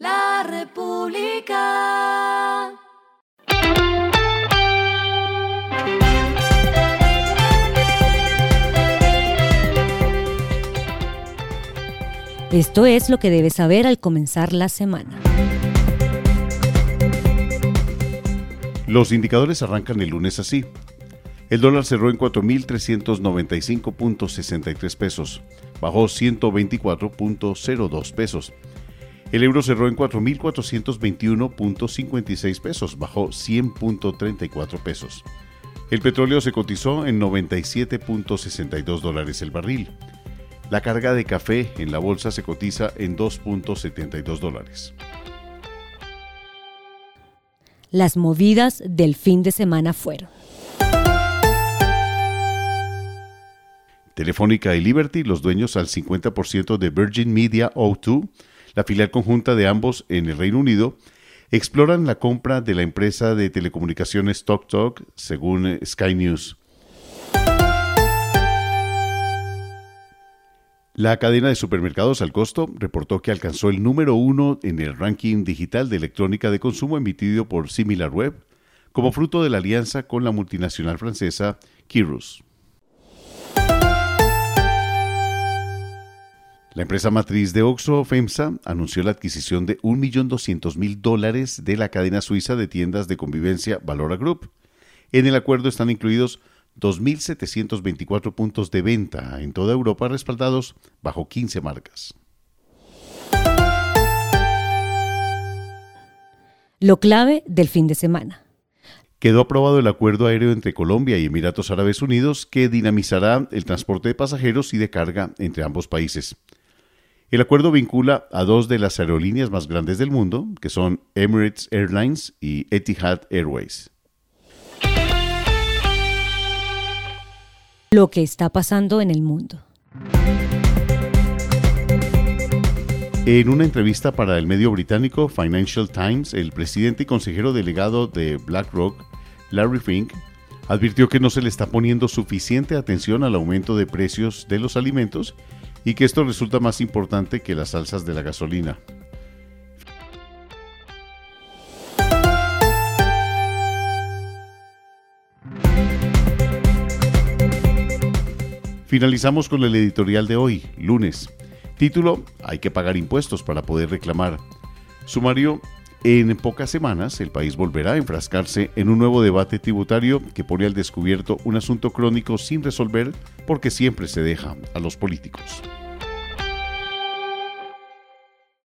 La República. Esto es lo que debes saber al comenzar la semana. Los indicadores arrancan el lunes así. El dólar cerró en 4.395.63 pesos, bajó 124.02 pesos. El euro cerró en 4.421.56 pesos, bajó 100.34 pesos. El petróleo se cotizó en 97.62 dólares el barril. La carga de café en la bolsa se cotiza en 2.72 dólares. Las movidas del fin de semana fueron. Telefónica y Liberty, los dueños al 50% de Virgin Media O2, la filial conjunta de ambos en el Reino Unido, exploran la compra de la empresa de telecomunicaciones TalkTalk, según Sky News. La cadena de supermercados al costo reportó que alcanzó el número uno en el ranking digital de electrónica de consumo emitido por SimilarWeb, como fruto de la alianza con la multinacional francesa Kirus. La empresa matriz de Oxo, FEMSA, anunció la adquisición de 1.200.000 dólares de la cadena suiza de tiendas de convivencia Valora Group. En el acuerdo están incluidos 2.724 puntos de venta en toda Europa respaldados bajo 15 marcas. Lo clave del fin de semana. Quedó aprobado el acuerdo aéreo entre Colombia y Emiratos Árabes Unidos que dinamizará el transporte de pasajeros y de carga entre ambos países. El acuerdo vincula a dos de las aerolíneas más grandes del mundo, que son Emirates Airlines y Etihad Airways. Lo que está pasando en el mundo. En una entrevista para el medio británico Financial Times, el presidente y consejero delegado de BlackRock, Larry Fink, advirtió que no se le está poniendo suficiente atención al aumento de precios de los alimentos y que esto resulta más importante que las salsas de la gasolina. Finalizamos con el editorial de hoy, lunes. Título, Hay que pagar impuestos para poder reclamar. Sumario, en pocas semanas el país volverá a enfrascarse en un nuevo debate tributario que pone al descubierto un asunto crónico sin resolver porque siempre se deja a los políticos.